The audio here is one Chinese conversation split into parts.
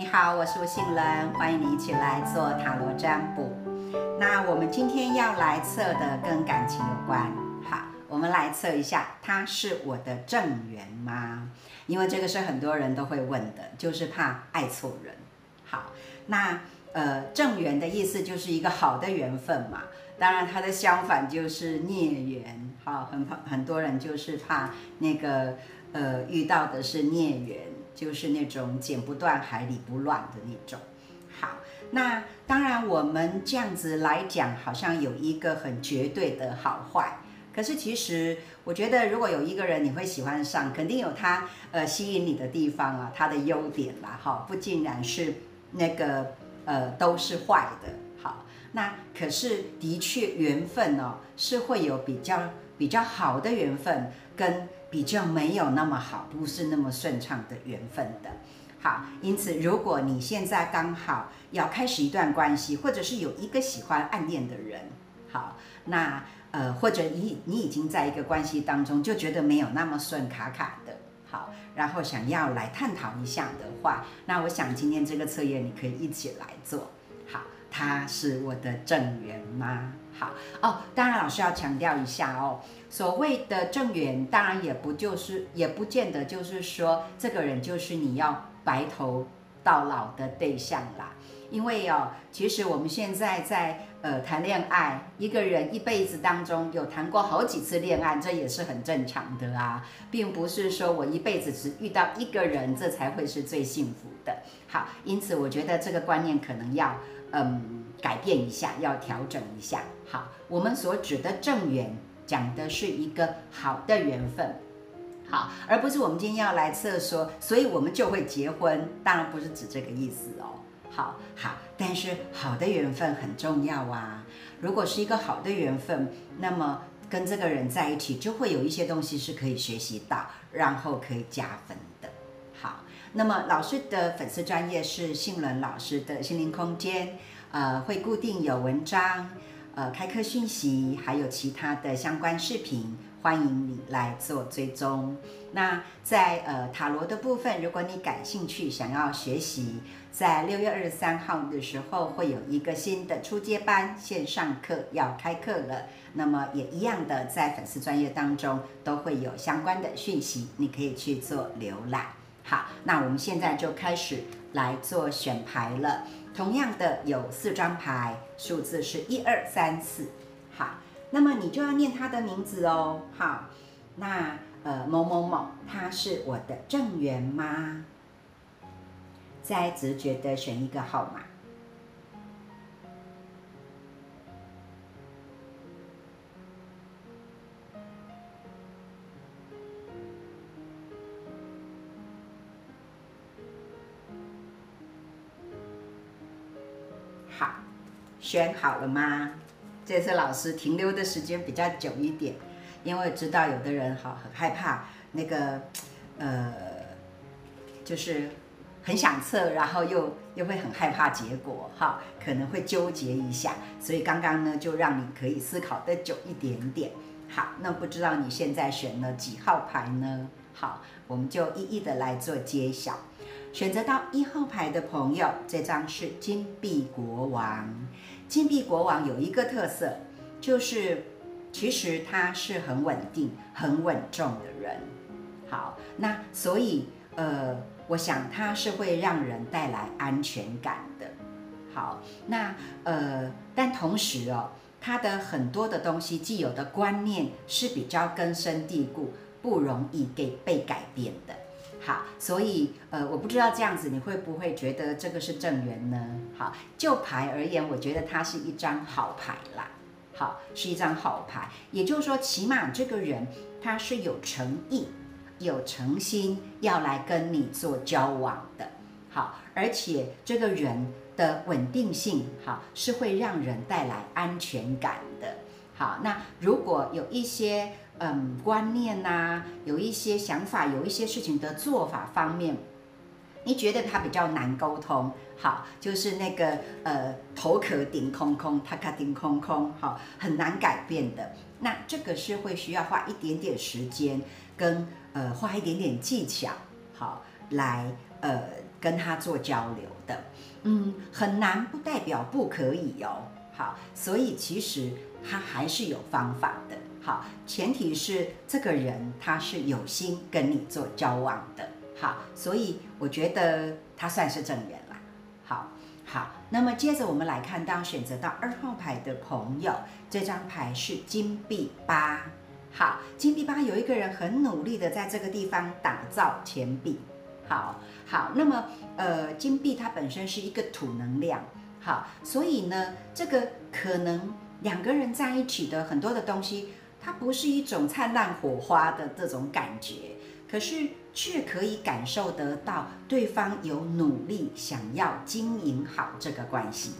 你好，我是吴杏仁，欢迎你一起来做塔罗占卜。那我们今天要来测的跟感情有关。好，我们来测一下，他是我的正缘吗？因为这个是很多人都会问的，就是怕爱错人。好，那呃，正缘的意思就是一个好的缘分嘛。当然，它的相反就是孽缘。好，很很多人就是怕那个呃遇到的是孽缘，就是那种剪不断、海里不乱的那种。好，那当然我们这样子来讲，好像有一个很绝对的好坏。可是其实我觉得，如果有一个人你会喜欢上，肯定有他呃吸引你的地方啊，他的优点啦，哈，不尽然是那个呃都是坏的。好，那可是的确缘分哦，是会有比较比较好的缘分，跟比较没有那么好，不是那么顺畅的缘分的。好，因此如果你现在刚好要开始一段关系，或者是有一个喜欢暗恋的人，好，那。呃，或者你你已经在一个关系当中，就觉得没有那么顺卡卡的，好，然后想要来探讨一下的话，那我想今天这个测验你可以一起来做，好，他是我的正缘吗？好哦，当然老师要强调一下哦，所谓的正缘，当然也不就是也不见得就是说这个人就是你要白头到老的对象啦。因为哦，其实我们现在在呃谈恋爱，一个人一辈子当中有谈过好几次恋爱，这也是很正常的啊，并不是说我一辈子只遇到一个人，这才会是最幸福的。好，因此我觉得这个观念可能要嗯改变一下，要调整一下。好，我们所指的正缘，讲的是一个好的缘分，好，而不是我们今天要来测说，所以我们就会结婚，当然不是指这个意思哦。好好，但是好的缘分很重要啊。如果是一个好的缘分，那么跟这个人在一起，就会有一些东西是可以学习到，然后可以加分。好，那么老师的粉丝专业是信伦老师的心灵空间，呃，会固定有文章、呃开课讯息，还有其他的相关视频。欢迎你来做追踪。那在呃塔罗的部分，如果你感兴趣，想要学习，在六月二十三号的时候会有一个新的初阶班线上课要开课了。那么也一样的，在粉丝专业当中都会有相关的讯息，你可以去做浏览。好，那我们现在就开始来做选牌了。同样的有四张牌，数字是一二三四。好。那么你就要念他的名字哦，好，那呃某某某，他是我的正缘吗？再直觉的选一个号码。选好了吗？这次老师停留的时间比较久一点，因为知道有的人哈很害怕那个，呃，就是很想测，然后又又会很害怕结果哈，可能会纠结一下，所以刚刚呢就让你可以思考的久一点点。好，那不知道你现在选了几号牌呢？好，我们就一一的来做揭晓。选择到一号牌的朋友，这张是金币国王。金币国王有一个特色，就是其实他是很稳定、很稳重的人。好，那所以呃，我想他是会让人带来安全感的。好，那呃，但同时哦，他的很多的东西既有的观念是比较根深蒂固，不容易给被改变的。所以呃，我不知道这样子你会不会觉得这个是正缘呢？好，就牌而言，我觉得它是一张好牌啦。好，是一张好牌，也就是说，起码这个人他是有诚意、有诚心要来跟你做交往的。好，而且这个人的稳定性，好，是会让人带来安全感的。好，那如果有一些。嗯，观念呐，有一些想法，有一些事情的做法方面，你觉得他比较难沟通，好，就是那个呃头壳顶空空，他卡顶空空，好，很难改变的。那这个是会需要花一点点时间，跟呃花一点点技巧，好，来呃跟他做交流的。嗯，很难不代表不可以哦。好，所以其实他还是有方法的。好，前提是这个人他是有心跟你做交往的。好，所以我觉得他算是正缘啦。好，好，那么接着我们来看到选择到二号牌的朋友，这张牌是金币八。好，金币八有一个人很努力的在这个地方打造钱币。好，好，那么呃，金币它本身是一个土能量。好，所以呢，这个可能两个人在一起的很多的东西，它不是一种灿烂火花的这种感觉，可是却可以感受得到对方有努力想要经营好这个关系。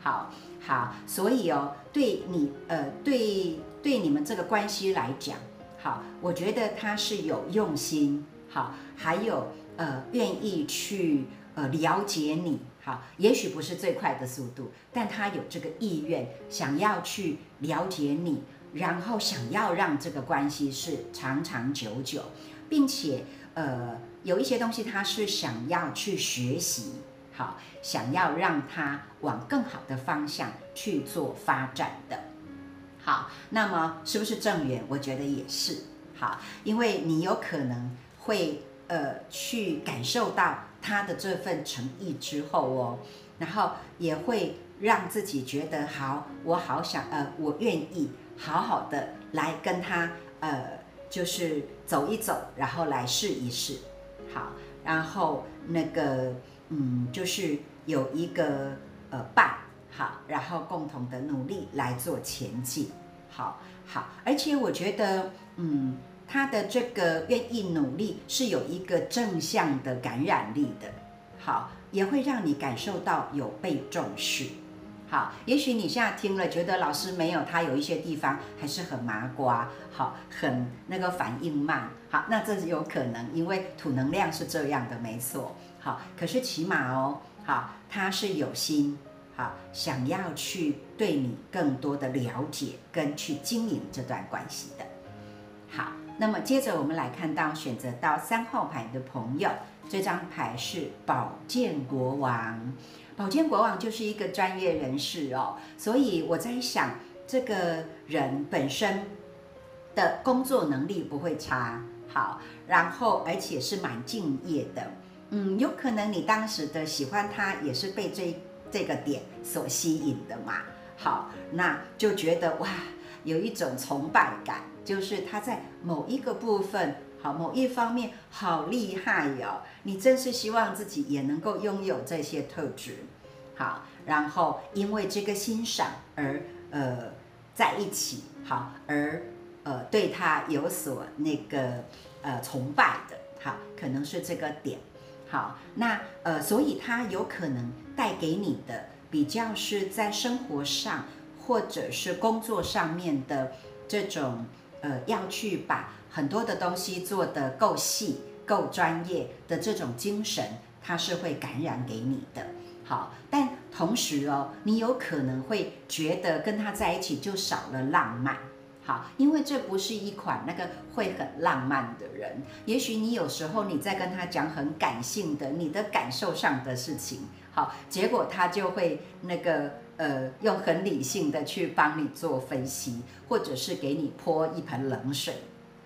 好，好，所以哦，对你呃，对对你们这个关系来讲，好，我觉得他是有用心，好，还有呃，愿意去呃了解你，好，也许不是最快的速度，但他有这个意愿，想要去了解你，然后想要让这个关系是长长久久，并且呃，有一些东西他是想要去学习。好，想要让他往更好的方向去做发展的，好，那么是不是正缘？我觉得也是好，因为你有可能会呃去感受到他的这份诚意之后哦，然后也会让自己觉得好，我好想呃，我愿意好好的来跟他呃，就是走一走，然后来试一试，好，然后那个。嗯，就是有一个呃伴，好，然后共同的努力来做前进，好好，而且我觉得，嗯，他的这个愿意努力是有一个正向的感染力的，好，也会让你感受到有被重视，好，也许你现在听了觉得老师没有他有一些地方还是很麻瓜，好，很那个反应慢，好，那这是有可能，因为土能量是这样的，没错。好，可是起码哦，好，他是有心，好，想要去对你更多的了解跟去经营这段关系的。好，那么接着我们来看到选择到三号牌的朋友，这张牌是宝剑国王。宝剑国王就是一个专业人士哦，所以我在想，这个人本身的工作能力不会差，好，然后而且是蛮敬业的。嗯，有可能你当时的喜欢他也是被这这个点所吸引的嘛？好，那就觉得哇，有一种崇拜感，就是他在某一个部分，好，某一方面好厉害哟。你真是希望自己也能够拥有这些特质，好，然后因为这个欣赏而呃在一起，好，而呃对他有所那个呃崇拜的，好，可能是这个点。好，那呃，所以他有可能带给你的比较是在生活上或者是工作上面的这种呃，要去把很多的东西做得够细、够专业的这种精神，他是会感染给你的。好，但同时哦，你有可能会觉得跟他在一起就少了浪漫。好，因为这不是一款那个会很浪漫的人。也许你有时候你在跟他讲很感性的、你的感受上的事情，好，结果他就会那个呃，用很理性的去帮你做分析，或者是给你泼一盆冷水，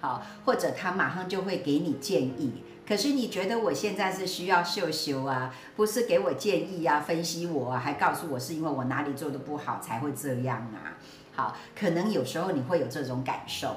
好，或者他马上就会给你建议。可是你觉得我现在是需要秀秀啊，不是给我建议啊，分析我，啊，还告诉我是因为我哪里做的不好才会这样啊？好，可能有时候你会有这种感受，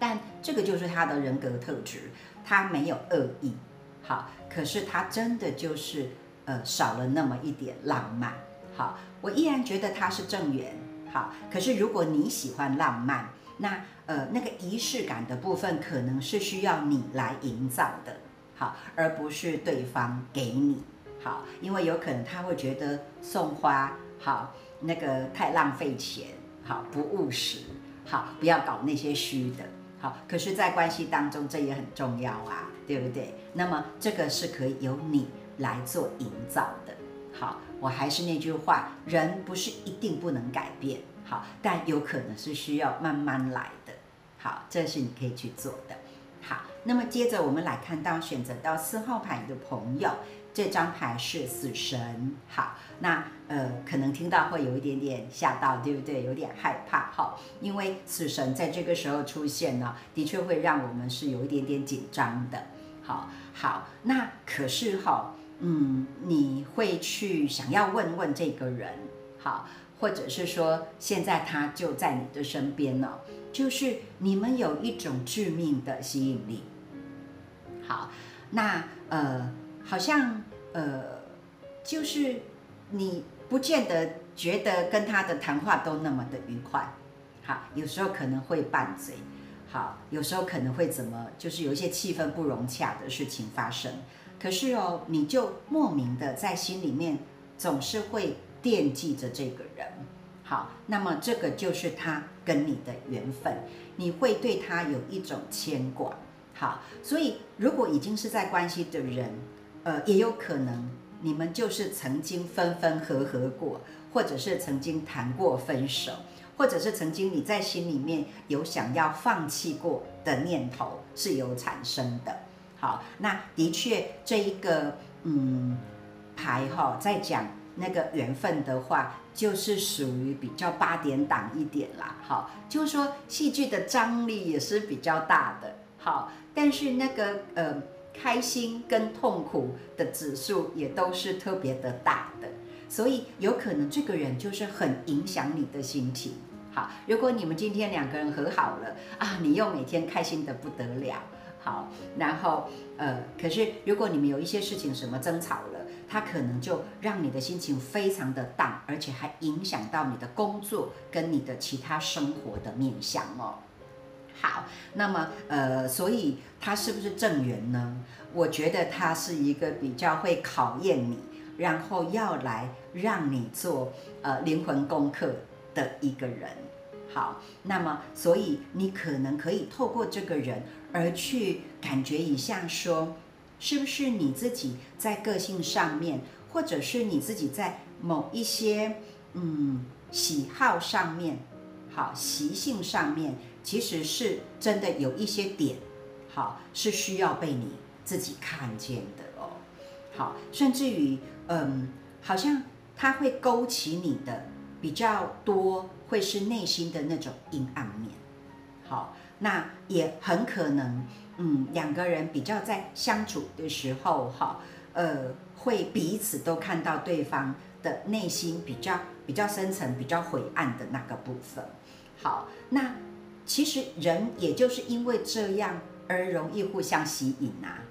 但这个就是他的人格特质，他没有恶意。好，可是他真的就是呃少了那么一点浪漫。好，我依然觉得他是正缘。好，可是如果你喜欢浪漫，那呃那个仪式感的部分可能是需要你来营造的。好，而不是对方给你。好，因为有可能他会觉得送花好那个太浪费钱。好，不务实，好，不要搞那些虚的，好。可是，在关系当中，这也很重要啊，对不对？那么，这个是可以由你来做营造的。好，我还是那句话，人不是一定不能改变，好，但有可能是需要慢慢来的。好，这是你可以去做的。好，那么接着我们来看到选择到四号牌的朋友，这张牌是死神。好，那呃，可能听到会有一点点吓到，对不对？有点害怕哈，因为死神在这个时候出现呢，的确会让我们是有一点点紧张的。好，好，那可是哈，嗯，你会去想要问问这个人，好，或者是说现在他就在你的身边呢，就是你们有一种致命的吸引力。好，那呃，好像呃，就是你不见得觉得跟他的谈话都那么的愉快，好，有时候可能会拌嘴，好，有时候可能会怎么，就是有一些气氛不融洽的事情发生。可是哦，你就莫名的在心里面总是会惦记着这个人，好，那么这个就是他跟你的缘分，你会对他有一种牵挂。好，所以如果已经是在关系的人，呃，也有可能你们就是曾经分分合合过，或者是曾经谈过分手，或者是曾经你在心里面有想要放弃过的念头是有产生的。好，那的确这一个嗯牌哈，在讲那个缘分的话，就是属于比较八点档一点啦。好，就是说戏剧的张力也是比较大的。好。但是那个呃，开心跟痛苦的指数也都是特别的大的，所以有可能这个人就是很影响你的心情。好，如果你们今天两个人和好了啊，你又每天开心的不得了。好，然后呃，可是如果你们有一些事情什么争吵了，他可能就让你的心情非常的淡，而且还影响到你的工作跟你的其他生活的面向哦。好，那么呃，所以他是不是正缘呢？我觉得他是一个比较会考验你，然后要来让你做呃灵魂功课的一个人。好，那么所以你可能可以透过这个人而去感觉一下，说是不是你自己在个性上面，或者是你自己在某一些嗯喜好上面，好习性上面。其实是真的有一些点，好是需要被你自己看见的哦。好，甚至于，嗯，好像它会勾起你的比较多，会是内心的那种阴暗面。好，那也很可能，嗯，两个人比较在相处的时候，哈，呃，会彼此都看到对方的内心比较比较深层、比较晦暗的那个部分。好，那。其实人也就是因为这样而容易互相吸引啊，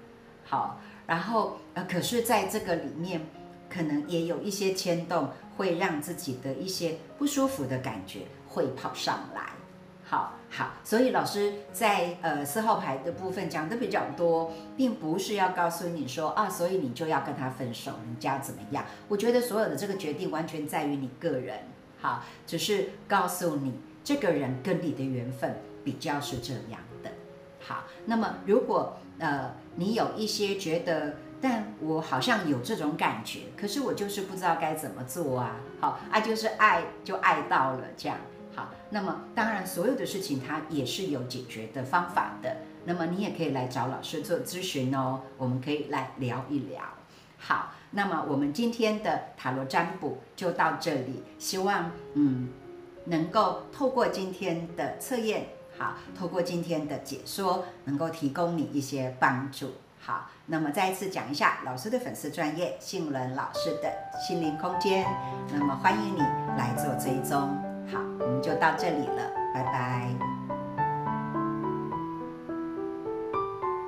好，然后呃，可是在这个里面，可能也有一些牵动，会让自己的一些不舒服的感觉会跑上来，好好，所以老师在呃四号牌的部分讲的比较多，并不是要告诉你说啊，所以你就要跟他分手，人家怎么样？我觉得所有的这个决定完全在于你个人，好，只是告诉你。这个人跟你的缘分比较是这样的，好，那么如果呃你有一些觉得，但我好像有这种感觉，可是我就是不知道该怎么做啊，好，爱就是爱就爱到了这样，好，那么当然所有的事情它也是有解决的方法的，那么你也可以来找老师做咨询哦，我们可以来聊一聊，好，那么我们今天的塔罗占卜就到这里，希望嗯。能够透过今天的测验，好，透过今天的解说，能够提供你一些帮助。好，那么再一次讲一下老师的粉丝专业，杏仁老师的心灵空间，那么欢迎你来做追踪。好，我们就到这里了，拜拜。